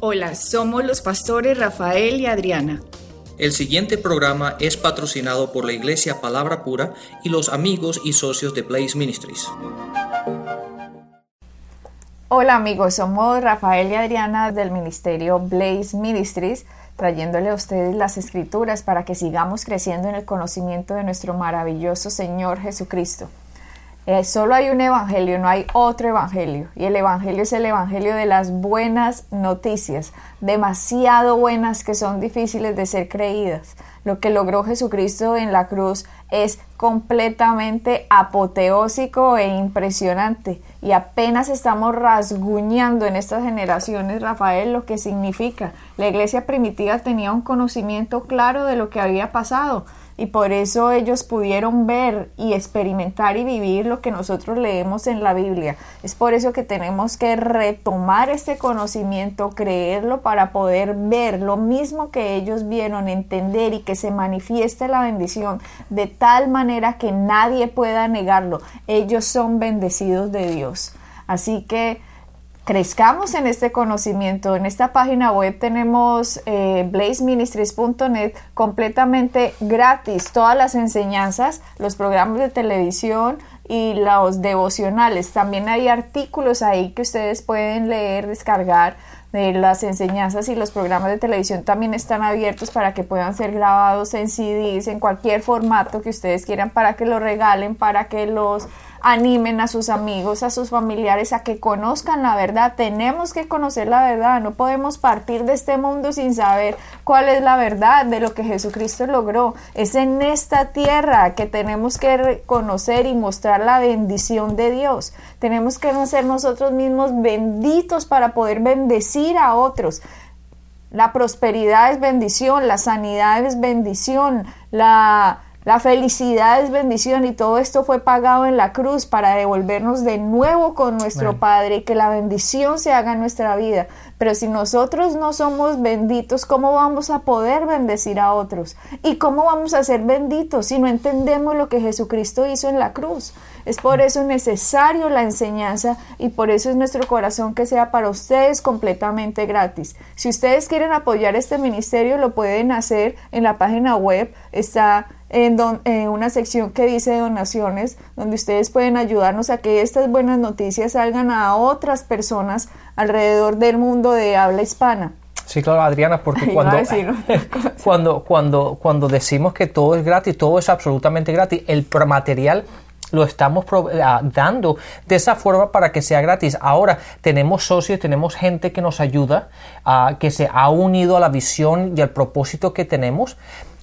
Hola, somos los pastores Rafael y Adriana. El siguiente programa es patrocinado por la Iglesia Palabra Pura y los amigos y socios de Blaze Ministries. Hola amigos, somos Rafael y Adriana del ministerio Blaze Ministries, trayéndole a ustedes las escrituras para que sigamos creciendo en el conocimiento de nuestro maravilloso Señor Jesucristo. Eh, solo hay un evangelio, no hay otro evangelio. Y el evangelio es el evangelio de las buenas noticias, demasiado buenas que son difíciles de ser creídas. Lo que logró Jesucristo en la cruz es completamente apoteósico e impresionante. Y apenas estamos rasguñando en estas generaciones, Rafael, lo que significa. La iglesia primitiva tenía un conocimiento claro de lo que había pasado y por eso ellos pudieron ver y experimentar y vivir lo que nosotros leemos en la Biblia. Es por eso que tenemos que retomar este conocimiento, creerlo para poder ver lo mismo que ellos vieron, entender y que se manifieste la bendición de tal manera que nadie pueda negarlo. Ellos son bendecidos de Dios. Así que crezcamos en este conocimiento. En esta página web tenemos eh, blazeministries.net completamente gratis todas las enseñanzas, los programas de televisión y los devocionales. También hay artículos ahí que ustedes pueden leer, descargar de las enseñanzas y los programas de televisión también están abiertos para que puedan ser grabados en CDs, en cualquier formato que ustedes quieran, para que lo regalen, para que los animen a sus amigos, a sus familiares a que conozcan la verdad. Tenemos que conocer la verdad, no podemos partir de este mundo sin saber cuál es la verdad de lo que Jesucristo logró. Es en esta tierra que tenemos que conocer y mostrar la bendición de Dios. Tenemos que ser nosotros mismos benditos para poder bendecir a otros. La prosperidad es bendición, la sanidad es bendición, la la felicidad es bendición y todo esto fue pagado en la cruz para devolvernos de nuevo con nuestro Padre y que la bendición se haga en nuestra vida. Pero si nosotros no somos benditos, ¿cómo vamos a poder bendecir a otros? ¿Y cómo vamos a ser benditos si no entendemos lo que Jesucristo hizo en la cruz? Es por eso necesario la enseñanza y por eso es nuestro corazón que sea para ustedes completamente gratis. Si ustedes quieren apoyar este ministerio, lo pueden hacer en la página web. Está en, una sección que dice donaciones, donde ustedes pueden ayudarnos a que estas buenas noticias salgan a otras personas alrededor del mundo de habla hispana. Sí, claro, Adriana, porque cuando, cuando, cuando, cuando decimos que todo es gratis, todo es absolutamente gratis, el material lo estamos ah, dando de esa forma para que sea gratis. Ahora tenemos socios, tenemos gente que nos ayuda, ah, que se ha unido a la visión y al propósito que tenemos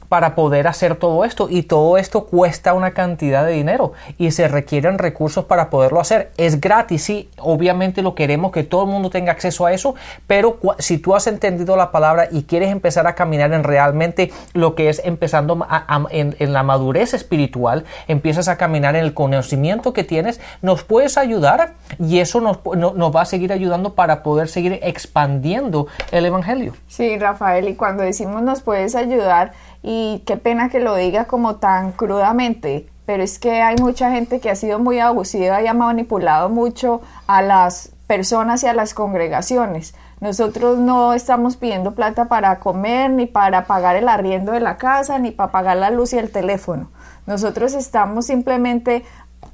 para poder hacer todo esto y todo esto cuesta una cantidad de dinero y se requieren recursos para poderlo hacer. Es gratis, sí, obviamente lo queremos que todo el mundo tenga acceso a eso, pero si tú has entendido la palabra y quieres empezar a caminar en realmente lo que es empezando en, la madurez espiritual, empiezas a caminar en el conocimiento que tienes, nos puedes ayudar y eso nos, nos va a seguir ayudando para poder seguir expandiendo el Evangelio. Sí, Rafael, y cuando decimos nos puedes ayudar, y qué pena que lo diga como tan crudamente, pero es que hay mucha gente que ha sido muy abusiva y ha manipulado mucho a las personas y a las congregaciones. Nosotros no estamos pidiendo plata para comer, ni para pagar el arriendo de la casa, ni para pagar la luz y el teléfono. Nosotros estamos simplemente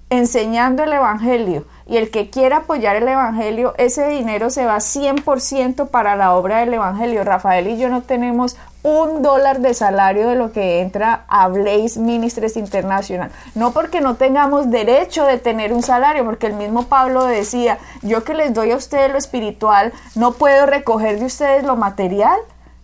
enseñando el Evangelio y el que quiera apoyar el Evangelio, ese dinero se va 100% para la obra del Evangelio. Rafael y yo no tenemos un dólar de salario de lo que entra a Blaze Ministries International. No porque no tengamos derecho de tener un salario, porque el mismo Pablo decía, yo que les doy a ustedes lo espiritual, no puedo recoger de ustedes lo material.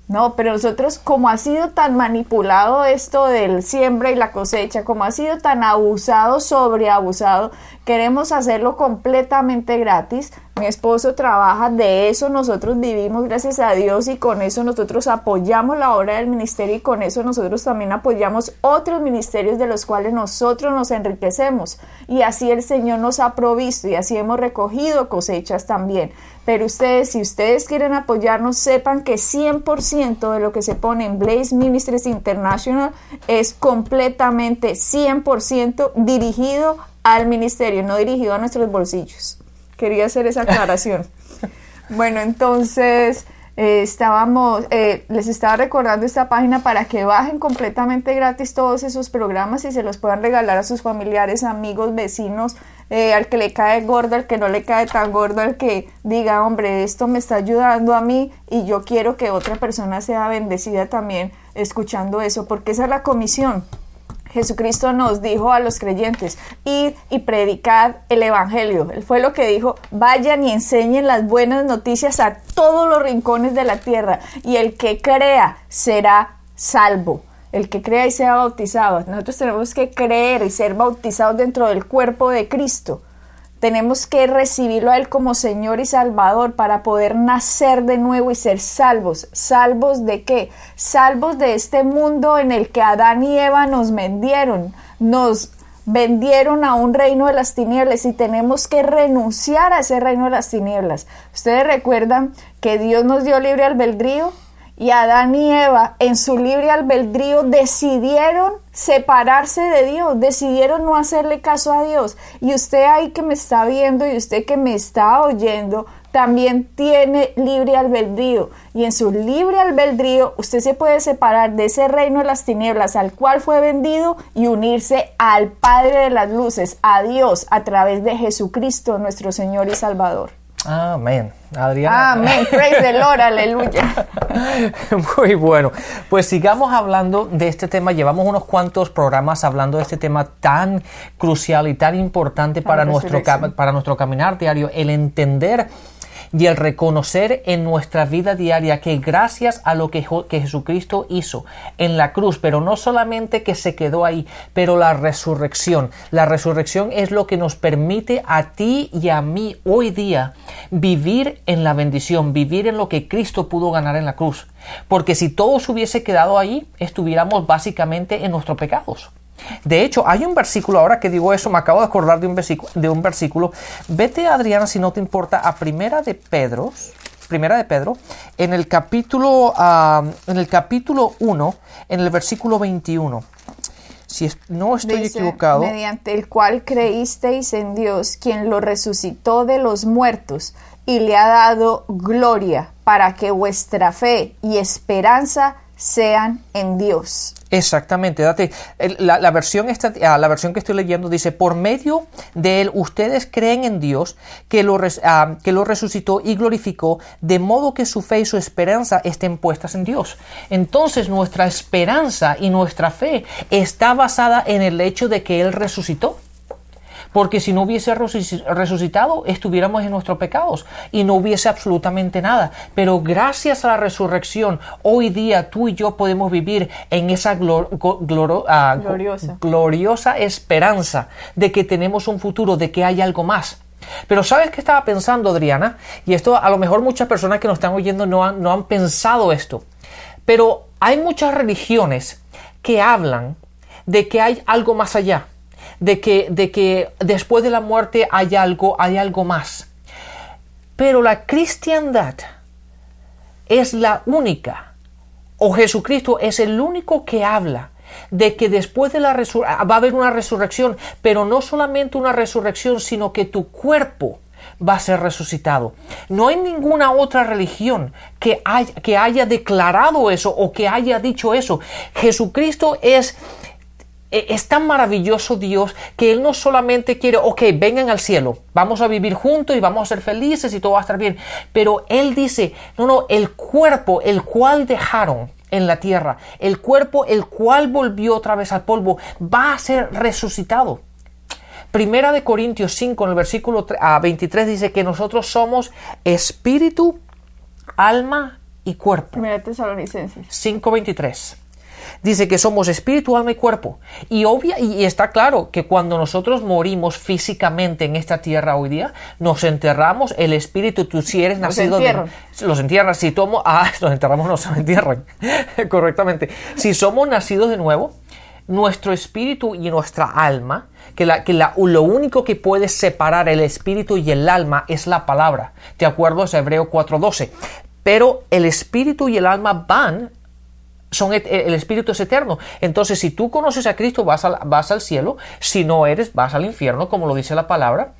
No, pero nosotros, como ha sido tan manipulado esto del siembra y la cosecha, como ha sido tan abusado, sobreabusado, queremos hacerlo completamente gratis. Mi esposo trabaja, de eso nosotros vivimos, gracias a Dios, y con eso nosotros apoyamos la obra del ministerio y con eso nosotros también apoyamos otros ministerios de los cuales nosotros nos enriquecemos. Y así el Señor nos ha provisto y así hemos recogido cosechas también. Pero ustedes, si ustedes quieren apoyarnos, sepan que 100% de lo que se pone en Blaze Ministries International es completamente 100% dirigido al ministerio, no dirigido a nuestros bolsillos. Quería hacer esa aclaración. bueno, entonces eh, estábamos, eh, les estaba recordando esta página para que bajen completamente gratis todos esos programas y se los puedan regalar a sus familiares, amigos, vecinos, eh, al que le cae gordo, al que no le cae tan gordo, al que diga, hombre, esto me está ayudando a mí y yo quiero que otra persona sea bendecida también escuchando eso, porque esa es la comisión. Jesucristo nos dijo a los creyentes, id y predicad el Evangelio. Él fue lo que dijo, vayan y enseñen las buenas noticias a todos los rincones de la tierra y el que crea será salvo. El que crea y sea bautizado. Nosotros tenemos que creer y ser bautizados dentro del cuerpo de Cristo. Tenemos que recibirlo a Él como Señor y Salvador para poder nacer de nuevo y ser salvos. ¿Salvos de qué? Salvos de este mundo en el que Adán y Eva nos vendieron, nos vendieron a un reino de las tinieblas y tenemos que renunciar a ese reino de las tinieblas. Ustedes recuerdan que Dios nos dio libre albedrío y Adán y Eva en su libre albedrío decidieron separarse de Dios, decidieron no hacerle caso a Dios. Y usted ahí que me está viendo y usted que me está oyendo, también tiene libre albedrío. Y en su libre albedrío usted se puede separar de ese reino de las tinieblas al cual fue vendido y unirse al Padre de las Luces, a Dios, a través de Jesucristo, nuestro Señor y Salvador. Amén. Adriana. Amén. Praise the Lord. Aleluya. Muy bueno. Pues sigamos hablando de este tema. Llevamos unos cuantos programas hablando de este tema tan crucial y tan importante para nuestro, para nuestro caminar diario. El entender y el reconocer en nuestra vida diaria que gracias a lo que, Jesucristo hizo en la cruz, pero no solamente que se quedó ahí, pero la resurrección. La resurrección es lo que nos permite a ti y a mí hoy día vivir en la bendición, vivir en lo que Cristo pudo ganar en la cruz. Porque si todo se hubiese quedado ahí, estuviéramos básicamente en nuestros pecados. De hecho, hay un versículo, ahora que digo eso, me acabo de acordar de un versículo, de un versículo. Vete, Adriana, si no te importa, a Primera de Pedro, Primera de Pedro, en el capítulo, ah, en el capítulo 1, en el versículo 21. Si no estoy equivocado. Mediante el cual creísteis en Dios, quien lo resucitó de los muertos y le ha dado gloria, para que vuestra fe y esperanza sean en Dios. Exactamente, date, la, versión esta, ah, la versión que estoy leyendo dice, por medio de él ustedes creen en Dios que lo, ah, que lo resucitó y glorificó, de modo que su fe y su esperanza estén puestas en Dios. Entonces nuestra esperanza y nuestra fe está basada en el hecho de que Él resucitó porque si no hubiese resucitado estuviéramos en nuestros pecados y no hubiese absolutamente nada. Pero gracias a la resurrección, hoy día tú y yo podemos vivir en esa ah, gloriosa. gloriosa esperanza de que tenemos un futuro, de que hay algo más. Pero ¿sabes qué estaba pensando, Adriana? Y esto a lo mejor muchas personas que nos están oyendo no han, no han pensado esto. Pero hay muchas religiones que hablan de que hay algo más allá de que, de que después de la muerte hay algo, hay algo más. Pero la cristiandad es la única, o Jesucristo es el único que habla de que después de la resurrección va a haber una resurrección, pero no solamente una resurrección, sino que tu cuerpo va a ser resucitado. No hay ninguna otra religión que que haya declarado eso o que haya dicho eso. Jesucristo es es tan maravilloso Dios que Él no solamente quiere, ok, vengan al cielo, vamos a vivir juntos y vamos a ser felices y todo va a estar bien, pero Él dice, no, no, el cuerpo, el cual dejaron en la tierra, el cuerpo, el cual volvió otra vez al polvo, va a ser resucitado. Primera de Corintios 5, en el versículo 23 dice que nosotros somos espíritu, alma y cuerpo. Primera Tesalonicenses. 5.23 dice que somos espíritu, alma y cuerpo. Y, obvia, y está claro que cuando nosotros morimos físicamente en esta tierra hoy día, nos enterramos, el espíritu, tú si eres nacido de... Los entierran. Si tomo... Ah, los enterramos, no se entierran. Correctamente. Si somos nacidos de nuevo, nuestro espíritu y nuestra alma, que, la, que la, lo único que puede separar el espíritu y el alma es la palabra. ¿De acuerdo? Es Hebreo 4.12. Pero el espíritu y el alma van son el espíritu es eterno. Entonces, si tú conoces a Cristo, vas al, vas al cielo. Si no eres, vas al infierno, como lo dice la palabra.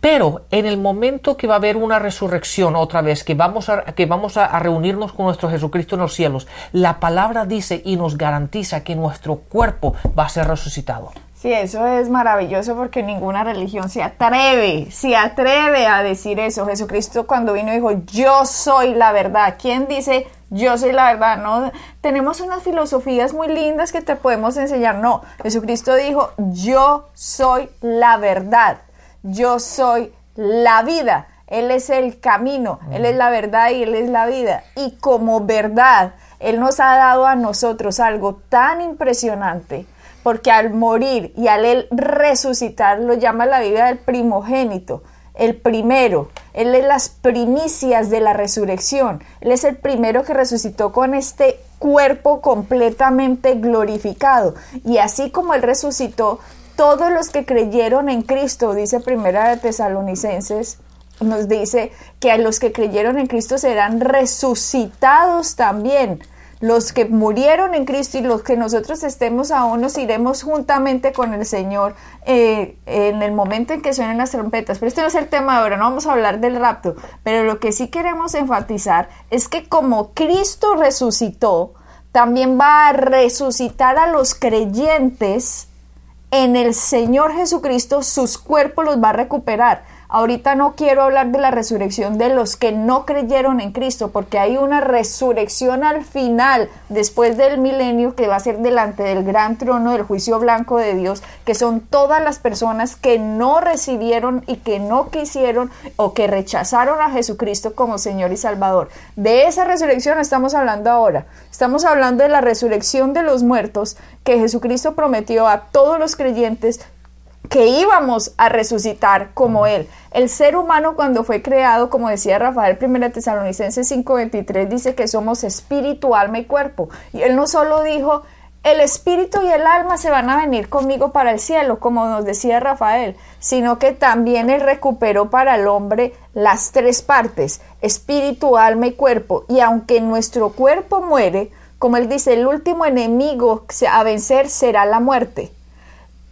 Pero en el momento que va a haber una resurrección otra vez, que vamos, a, que vamos a, reunirnos con nuestro Jesucristo en los cielos, la palabra dice y nos garantiza que nuestro cuerpo va a ser resucitado. Sí, eso es maravilloso porque ninguna religión se atreve, se atreve a decir eso. Jesucristo cuando vino dijo, yo soy la verdad. ¿Quién dice yo soy la verdad? No, tenemos unas filosofías muy lindas que te podemos enseñar. No, Jesucristo dijo, yo soy la verdad yo soy la vida. Él es el camino, Él es la verdad y Él es la vida. Y como verdad, Él nos ha dado a nosotros algo tan impresionante, porque al morir y al Él resucitar, lo llama la vida del primogénito, el primero. Él es las primicias de la resurrección. Él es el primero que resucitó con este cuerpo completamente glorificado. Y así como Él resucitó, todos los que creyeron en Cristo, dice Primera de Tesalonicenses, nos dice que a los que creyeron en Cristo serán resucitados también. Los que murieron en Cristo y los que nosotros estemos aún nos iremos juntamente con el Señor eh, en el momento en que suenen las trompetas. Pero este no es el tema de ahora, no vamos a hablar del rapto. Pero lo que sí queremos enfatizar es que como Cristo resucitó, también va a resucitar a los creyentes en el Señor Jesucristo sus cuerpos los va a recuperar. Ahorita no quiero hablar de la resurrección de los que no creyeron en Cristo, porque hay una resurrección al final, después del milenio, que va a ser delante del gran trono del juicio blanco de Dios, que son todas las personas que no recibieron y que no quisieron o que rechazaron a Jesucristo como Señor y Salvador. De esa resurrección estamos hablando ahora. Estamos hablando de la resurrección de los muertos que Jesucristo prometió a todos los creyentes que íbamos a resucitar como Él. El ser humano cuando fue creado, como decía Rafael 1 Tesalonicenses 5:23, dice que somos espíritu, alma y cuerpo. Y Él no solo dijo, el espíritu y el alma se van a venir conmigo para el cielo, como nos decía Rafael, sino que también Él recuperó para el hombre las tres partes, espíritu, alma y cuerpo. Y aunque nuestro cuerpo muere, como Él dice, el último enemigo a vencer será la muerte.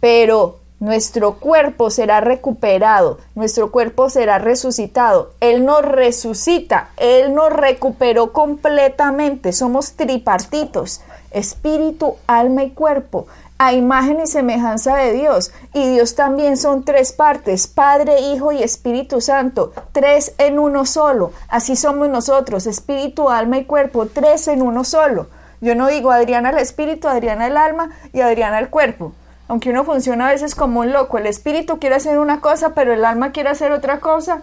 Pero nuestro cuerpo será recuperado, nuestro cuerpo será resucitado. Él nos resucita, Él nos recuperó completamente. Somos tripartitos, espíritu, alma y cuerpo, a imagen y semejanza de Dios. Y Dios también son tres partes, Padre, Hijo y Espíritu Santo, tres en uno solo. Así somos nosotros, espíritu, alma y cuerpo, tres en uno solo. Yo no digo Adriana el espíritu, Adriana el alma y Adriana el cuerpo aunque uno funciona a veces como un loco, el espíritu quiere hacer una cosa, pero el alma quiere hacer otra cosa,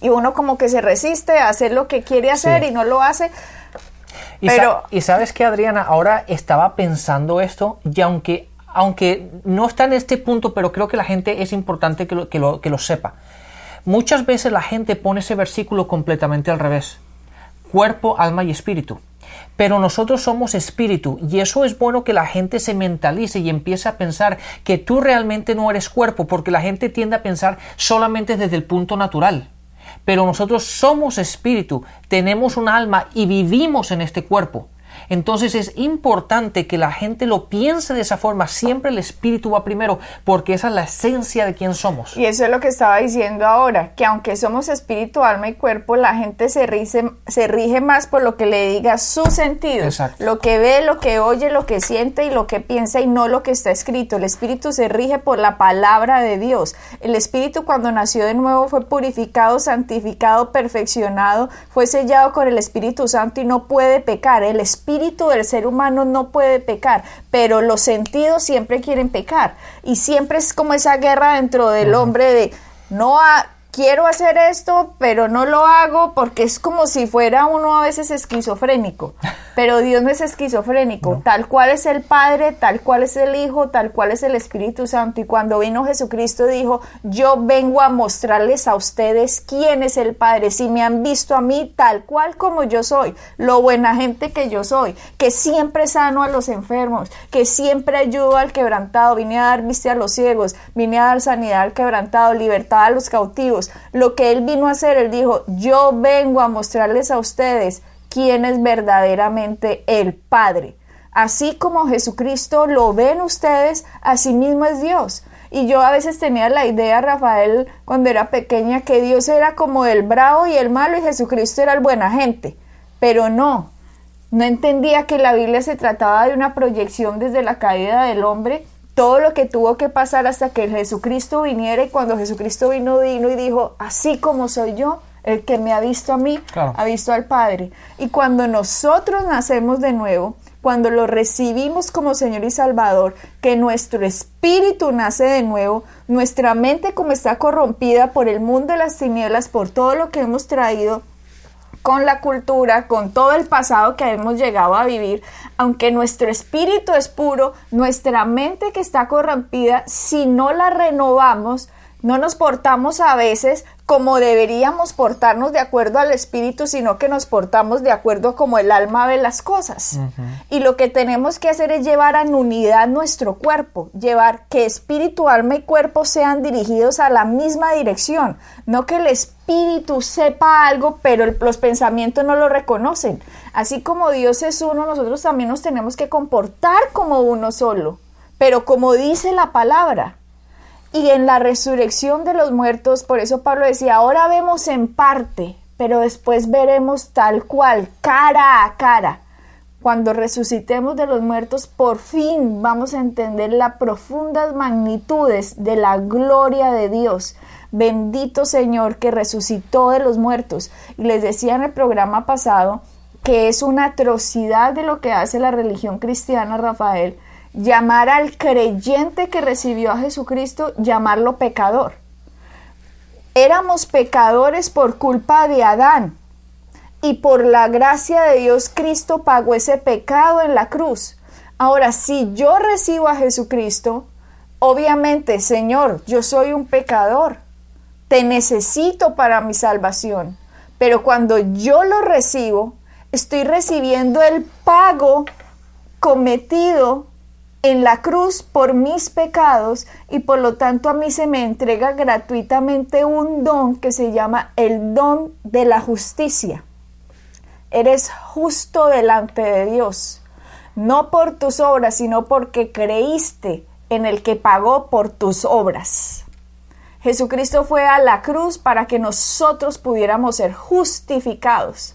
y uno como que se resiste a hacer lo que quiere hacer y no lo hace. Y, pero, y sabes que Adriana, ahora estaba pensando esto, y aunque, aunque no está en este punto, pero creo que la gente es importante que lo, que lo, que lo sepa. Muchas veces la gente pone ese versículo completamente al revés. Cuerpo, alma y espíritu pero nosotros somos espíritu y eso es bueno que la gente se mentalice y empiece a pensar que tú realmente no eres cuerpo porque la gente tiende a pensar solamente desde el punto natural. Pero nosotros somos espíritu, tenemos un alma y vivimos en este cuerpo. Entonces es importante que la gente lo piense de esa forma. Siempre el espíritu va primero porque esa es la esencia de quién somos. Y eso es lo que estaba diciendo ahora, que aunque somos espíritu, alma y cuerpo, la gente se rige, se rige más por lo que le diga su sentido. Exacto. Lo que ve, lo que oye, lo que siente y lo que piensa y no lo que está escrito. El espíritu se rige por la palabra de Dios. El espíritu cuando nació de nuevo fue purificado, santificado, perfeccionado, fue sellado con el Espíritu Santo y no puede pecar. El espíritu espíritu del ser humano no puede pecar, pero los sentidos siempre quieren pecar. Y siempre es como esa guerra dentro del hombre de no quiero hacer esto, pero no lo hago porque es como si fuera uno a veces esquizofrénico. Pero Dios no es esquizofrénico. Tal cual es el Padre, tal cual es el Hijo, tal cual es el Espíritu Santo. Y cuando vino Jesucristo dijo, yo vengo a mostrarles a ustedes quién es el Padre. Si me han visto a mí tal cual como yo soy, lo buena gente que yo soy, que siempre sano a los enfermos, que siempre ayudo al quebrantado. Vine a dar vista a los ciegos, vine a dar sanidad al quebrantado, libertad a los cautivos lo que Él vino a hacer, Él dijo, yo vengo a mostrarles a ustedes quién es verdaderamente el Padre. Así como Jesucristo lo ven ustedes, así mismo es Dios. Y yo a veces tenía la idea, Rafael, cuando era pequeña, que Dios era como el bravo y el malo y Jesucristo era el buena gente. Pero no, no entendía que la Biblia se trataba de una proyección desde la caída del hombre, todo lo que tuvo que pasar hasta que Jesucristo viniera y cuando Jesucristo vino, vino y dijo, así como soy yo, el que me ha visto a mí, ha visto al Padre. Y cuando nosotros nacemos de nuevo, cuando lo recibimos como Señor y Salvador, que nuestro espíritu nace de nuevo, nuestra mente como está corrompida por el mundo de las tinieblas, por todo lo que hemos traído, con la cultura, con todo el pasado que hemos llegado a vivir, aunque nuestro espíritu es puro, nuestra mente que está corrompida, si no la renovamos, no nos portamos a veces como deberíamos portarnos de acuerdo al espíritu, sino que nos portamos de acuerdo como el alma ve las cosas. Y lo que tenemos que hacer es llevar en unidad nuestro cuerpo, llevar que espíritu, alma y cuerpo sean dirigidos a la misma dirección, no que el espíritu sepa algo, pero los pensamientos no lo reconocen. Así como Dios es uno, nosotros también nos tenemos que comportar como uno solo, pero como dice la palabra y en la resurrección de los muertos, por eso Pablo decía, ahora vemos en parte, pero después veremos tal cual, cara a cara. Cuando resucitemos de los muertos, por fin vamos a entender las profundas magnitudes de la gloria de Dios. Bendito Señor que resucitó de los muertos. Y les decía en el programa pasado que es una atrocidad de lo que hace la religión cristiana, Rafael, llamar al creyente que recibió a Jesucristo, llamarlo pecador. Éramos pecadores por culpa de Adán y por la gracia de Dios Cristo pagó ese pecado en la cruz. Ahora, si yo recibo a Jesucristo, obviamente, Señor, yo soy un pecador, te necesito para mi salvación, pero cuando yo lo recibo, estoy recibiendo el pago cometido en la cruz por mis pecados y por lo tanto a mí se me entrega gratuitamente un don que se llama el don de la justicia. Eres justo delante de Dios, no por tus obras, sino porque creíste en el que pagó por tus obras. Jesucristo fue a la cruz para que nosotros pudiéramos ser justificados.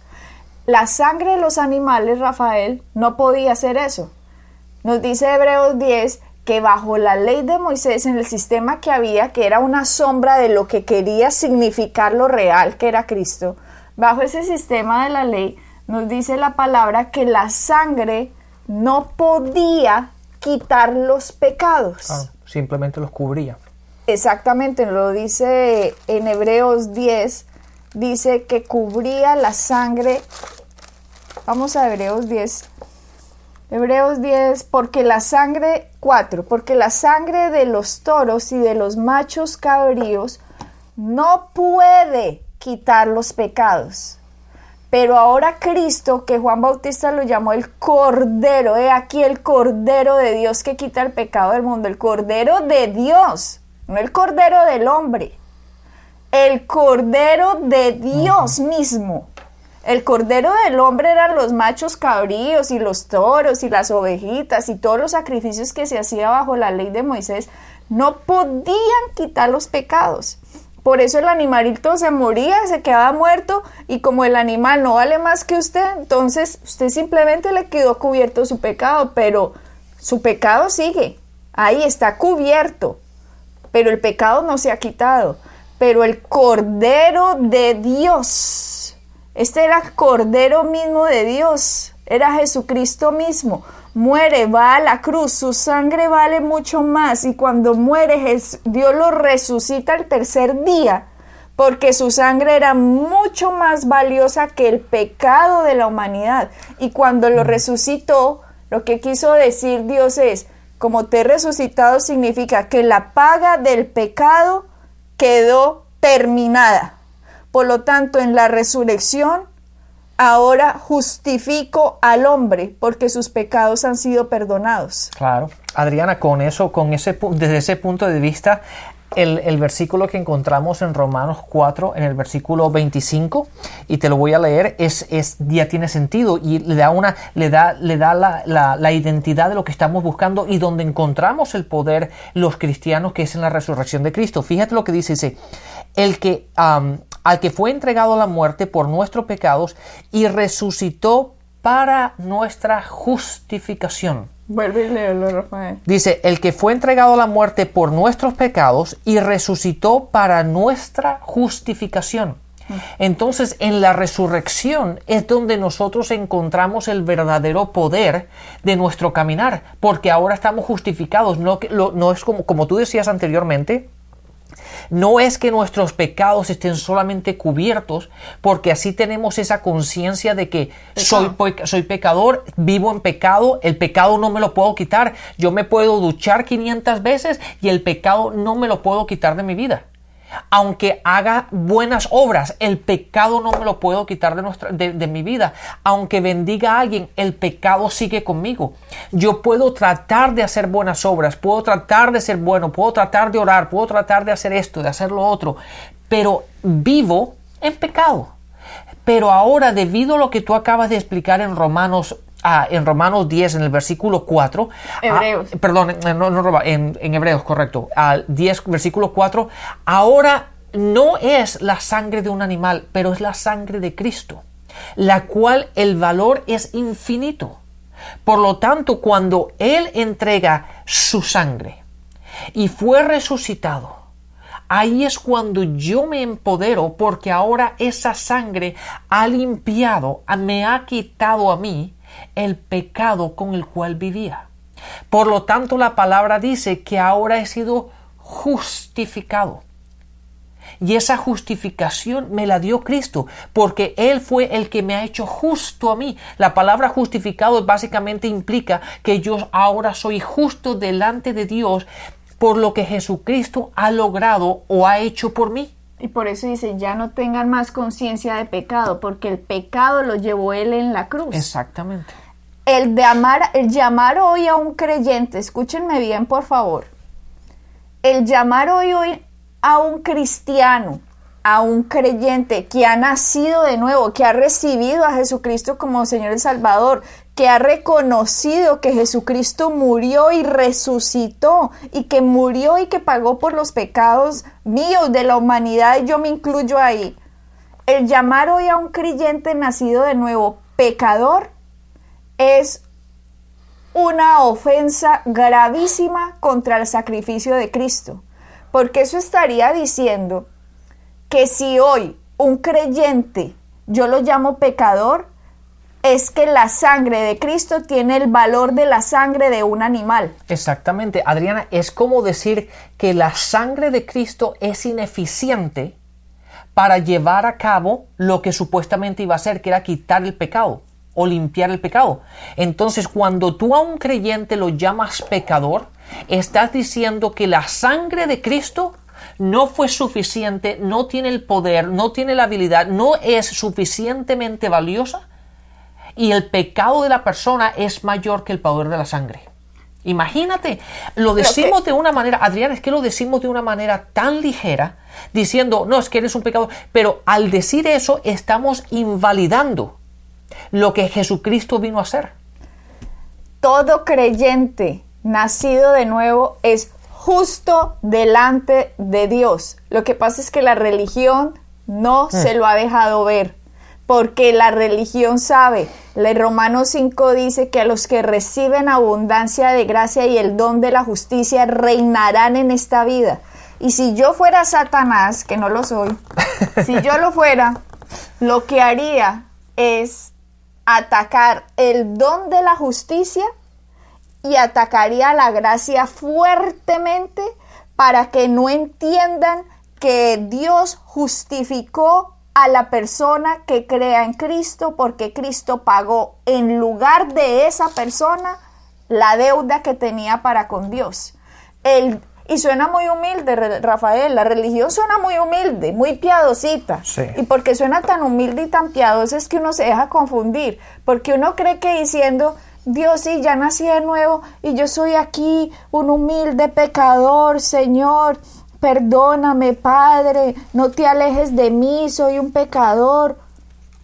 La sangre de los animales, Rafael, no podía hacer eso nos dice Hebreos 10 que bajo la ley de Moisés, en el sistema que había, que era una sombra de lo que quería significar lo real, que era Cristo, bajo ese sistema de la ley, nos dice la palabra que la sangre no podía quitar los pecados. Ah, simplemente los cubría. Exactamente, lo dice en Hebreos 10, dice que cubría la sangre. Vamos a Hebreos 10, Hebreos 10, porque la sangre, 4, porque la sangre de los toros y de los machos cabríos no puede quitar los pecados. Pero ahora Cristo, que Juan Bautista lo llamó el Cordero, he aquí el Cordero de Dios que quita el pecado del mundo, el Cordero de Dios, no el Cordero del hombre, el Cordero de Dios mismo el cordero del hombre eran los machos cabríos y los toros y las ovejitas y todos los sacrificios que se hacía bajo la ley de Moisés no podían quitar los pecados. Por eso el animalito se moría, se quedaba muerto y como el animal no vale más que usted, entonces usted simplemente le quedó cubierto su pecado, pero su pecado sigue, ahí está cubierto, pero el pecado no se ha quitado. Pero el Cordero de Dios este era Cordero mismo de Dios, era Jesucristo mismo. Muere, va a la cruz, su sangre vale mucho más y cuando muere Dios lo resucita el tercer día porque su sangre era mucho más valiosa que el pecado de la humanidad. Y cuando lo resucitó, lo que quiso decir Dios es, como te he resucitado significa que la paga del pecado quedó terminada. Por lo tanto, en la resurrección, ahora justifico al hombre porque sus pecados han sido perdonados. Claro. Adriana, con eso, con ese, desde ese punto de vista, el, versículo que encontramos en Romanos 4, en el versículo 25, y te lo voy a leer, es, es ya tiene sentido y le da, una, le da, le da la, la, identidad de lo que estamos buscando y donde encontramos el poder los cristianos, que es en la resurrección de Cristo. Fíjate lo que dice, dice, el que, al que fue entregado a la muerte por nuestros pecados y resucitó para nuestra justificación. Vuelve y léelo, Rafael. Dice, el que fue entregado a la muerte por nuestros pecados y resucitó para nuestra justificación. Entonces, en la resurrección es donde nosotros encontramos el verdadero poder de nuestro caminar, porque ahora estamos justificados. No, no es como, como tú decías anteriormente, no es que nuestros pecados estén solamente cubiertos, porque así tenemos esa conciencia de que soy, soy pecador, vivo en pecado, el pecado no me lo puedo quitar. Yo me puedo duchar 500 veces y el pecado no me lo puedo quitar de mi vida aunque haga buenas obras, el pecado no me lo puedo quitar de, nuestra, de, mi vida. Aunque bendiga a alguien, el pecado sigue conmigo. Yo puedo tratar de hacer buenas obras, puedo tratar de ser bueno, puedo tratar de orar, puedo tratar de hacer esto, de hacer lo otro, pero vivo en pecado. Pero ahora, debido a lo que tú acabas de explicar en Romanos en Romanos 10, en el versículo 4. Hebreos. perdón, eh, no, no, en, en Hebreos, correcto. Al 10, versículo 4. Ahora no es la sangre de un animal, pero es la sangre de Cristo, la cual el valor es infinito. Por lo tanto, cuando Él entrega su sangre y fue resucitado, ahí es cuando yo me empodero porque ahora esa sangre ha limpiado, me ha quitado a mí el pecado con el cual vivía. Por lo tanto, la palabra dice que ahora he sido justificado. Y esa justificación me la dio Cristo, porque Él fue el que me ha hecho justo a mí. La palabra justificado básicamente implica que yo ahora soy justo delante de Dios por lo que Jesucristo ha logrado o ha hecho por mí. Y por eso dice, ya no tengan más conciencia de pecado, porque el pecado lo llevó Él en la cruz. Exactamente. El, de amar, el llamar hoy a un creyente, escúchenme bien por favor, el llamar hoy, hoy a un cristiano, a un creyente que ha nacido de nuevo, que ha recibido a Jesucristo como Señor y Salvador, que ha reconocido que Jesucristo murió y resucitó y que murió y que pagó por los pecados míos de la humanidad y yo me incluyo ahí. El llamar hoy a un creyente nacido de nuevo pecador es una ofensa gravísima contra el sacrificio de Cristo, porque eso estaría diciendo que si hoy un creyente yo lo llamo pecador, es que la sangre de Cristo tiene el valor de la sangre de un animal. Exactamente, Adriana, es como decir que la sangre de Cristo es ineficiente para llevar a cabo lo que supuestamente iba a hacer, que era quitar el pecado o limpiar el pecado. Entonces, cuando tú a un creyente lo llamas pecador, estás diciendo que la sangre de Cristo no fue suficiente, no tiene el poder, no tiene la habilidad, no es suficientemente valiosa y el pecado de la persona es mayor que el poder de la sangre. Imagínate, lo decimos de una manera, Adrián, es que lo decimos de una manera tan ligera, diciendo, no, es que eres un pecador, pero al decir eso estamos invalidando lo que Jesucristo vino a hacer. Todo creyente nacido de nuevo es justo delante de Dios. Lo que pasa es que la religión no se mm. lo ha dejado ver porque la religión sabe. El Romano 5 dice que a los que reciben abundancia de gracia y el don de la justicia reinarán en esta vida. Y si yo fuera Satanás, que no lo soy, si yo lo fuera, lo que haría es atacar el don de la justicia y atacaría la gracia fuertemente para que no entiendan que Dios justificó a la persona que crea en Cristo porque Cristo pagó en lugar de esa persona la deuda que tenía para con Dios. El, y suena muy humilde, Rafael, la religión suena muy humilde, muy piadosita. Y porque suena tan humilde y tan piadosa es que uno se deja confundir, porque uno cree que diciendo, Dios sí, ya nací de nuevo y yo soy aquí un humilde pecador, Señor, perdóname, Padre, no te alejes de mí, soy un pecador.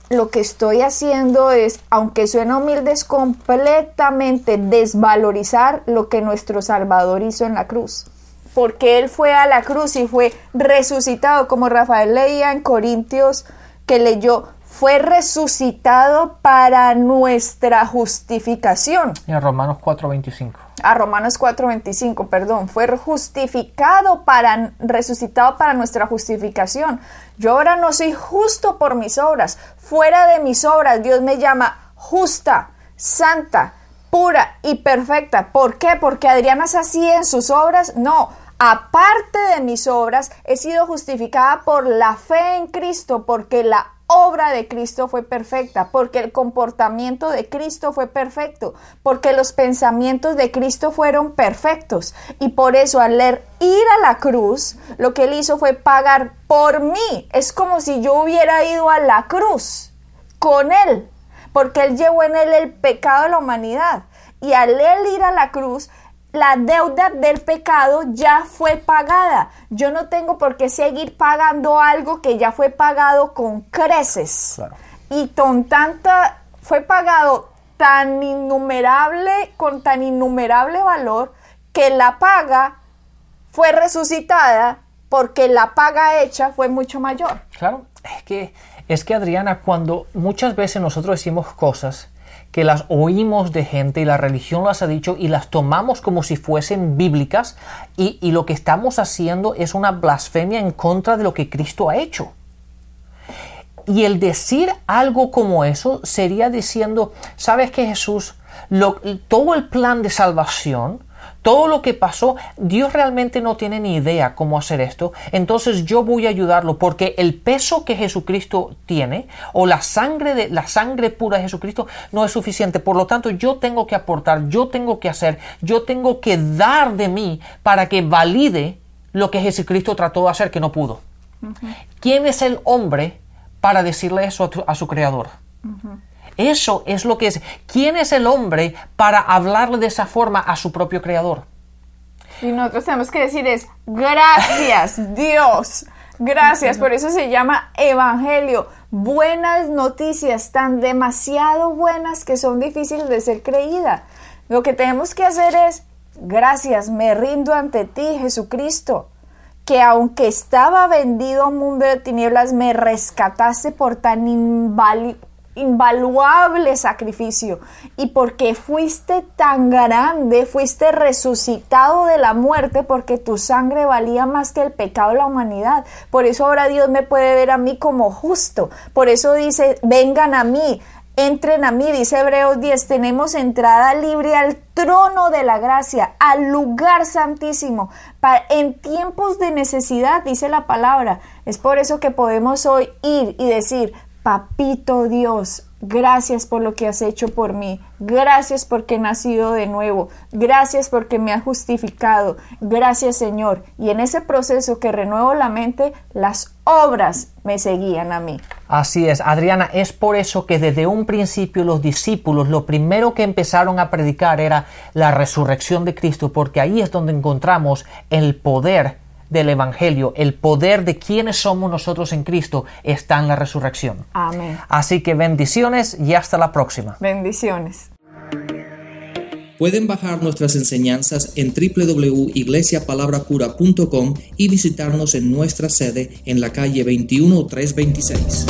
Lo que estoy haciendo es, aunque suena humilde, es completamente desvalorizar lo que nuestro Salvador hizo en la cruz. Porque Él fue a la cruz y fue resucitado, como Rafael leía en Corintios, que leyó, fue resucitado para nuestra justificación. Y a Romanos 4:25. A Romanos 4:25, perdón, fue justificado para resucitado para nuestra justificación. Yo ahora no soy justo por mis obras, fuera de mis obras Dios me llama justa, santa, pura y perfecta. ¿Por qué? Porque Adriana es así en sus obras. No, aparte de mis obras, he sido justificada por la fe en Cristo, porque la obra de Cristo fue perfecta, porque el comportamiento de Cristo fue perfecto, porque los pensamientos de Cristo fueron perfectos. Y por eso al leer ir a la cruz, lo que él hizo fue pagar por mí. Es como si yo hubiera ido a la cruz con él, porque él llevó en él el pecado de la humanidad. Y al él ir a la cruz, la deuda del pecado ya fue pagada. Yo no tengo por qué seguir pagando algo que ya fue pagado con creces. Y con tanta, fue pagado tan innumerable, con tan innumerable valor, que la paga fue resucitada porque la paga hecha fue mucho mayor. Claro, es que, es que Adriana, cuando muchas veces nosotros decimos cosas, que las oímos de gente y la religión las ha dicho y las tomamos como si fuesen bíblicas y, y lo que estamos haciendo es una blasfemia en contra de lo que Cristo ha hecho. Y el decir algo como eso sería diciendo, ¿sabes que Jesús? Lo, todo el plan de salvación todo lo que pasó, Dios realmente no tiene ni idea cómo hacer esto, entonces yo voy a ayudarlo porque el peso que Jesucristo tiene o la sangre de la sangre pura de Jesucristo no es suficiente, por lo tanto yo tengo que aportar, yo tengo que hacer, yo tengo que dar de mí para que valide lo que Jesucristo trató de hacer que no pudo. ¿Quién es el hombre para decirle eso a, su creador? Eso es lo que es. ¿Quién es el hombre para hablarle de esa forma a su propio creador? Y nosotros tenemos que decir es, gracias Dios, gracias. Por eso se llama Evangelio. Buenas noticias, tan demasiado buenas que son difíciles de ser creídas. Lo que tenemos que hacer es, gracias, me rindo ante ti, Jesucristo que aunque estaba vendido a un mundo de tinieblas, me rescataste por tan inválido invaluable sacrificio y porque fuiste tan grande, fuiste resucitado de la muerte porque tu sangre valía más que el pecado de la humanidad. Por eso ahora Dios me puede ver a mí como justo. Por eso dice, vengan a mí, entren a mí, dice Hebreos 10, tenemos entrada libre al trono de la gracia, al lugar santísimo, para, en tiempos de necesidad, dice la palabra. Es por eso que podemos hoy ir y decir, Papito Dios, gracias por lo que has hecho por mí. Gracias porque he nacido de nuevo. Gracias porque me has justificado. Gracias Señor. Y en ese proceso que renuevo la mente, las obras me seguían a mí. Así es, Adriana, es por eso que desde un principio los discípulos lo primero que empezaron a predicar era la resurrección de Cristo, porque ahí es donde encontramos el poder del Evangelio, el poder de quienes somos nosotros en Cristo está en la resurrección. Amén. Así que bendiciones y hasta la próxima. Bendiciones. Pueden bajar nuestras enseñanzas en www.iglesiapalabracura.com y visitarnos en nuestra sede en la calle 21326.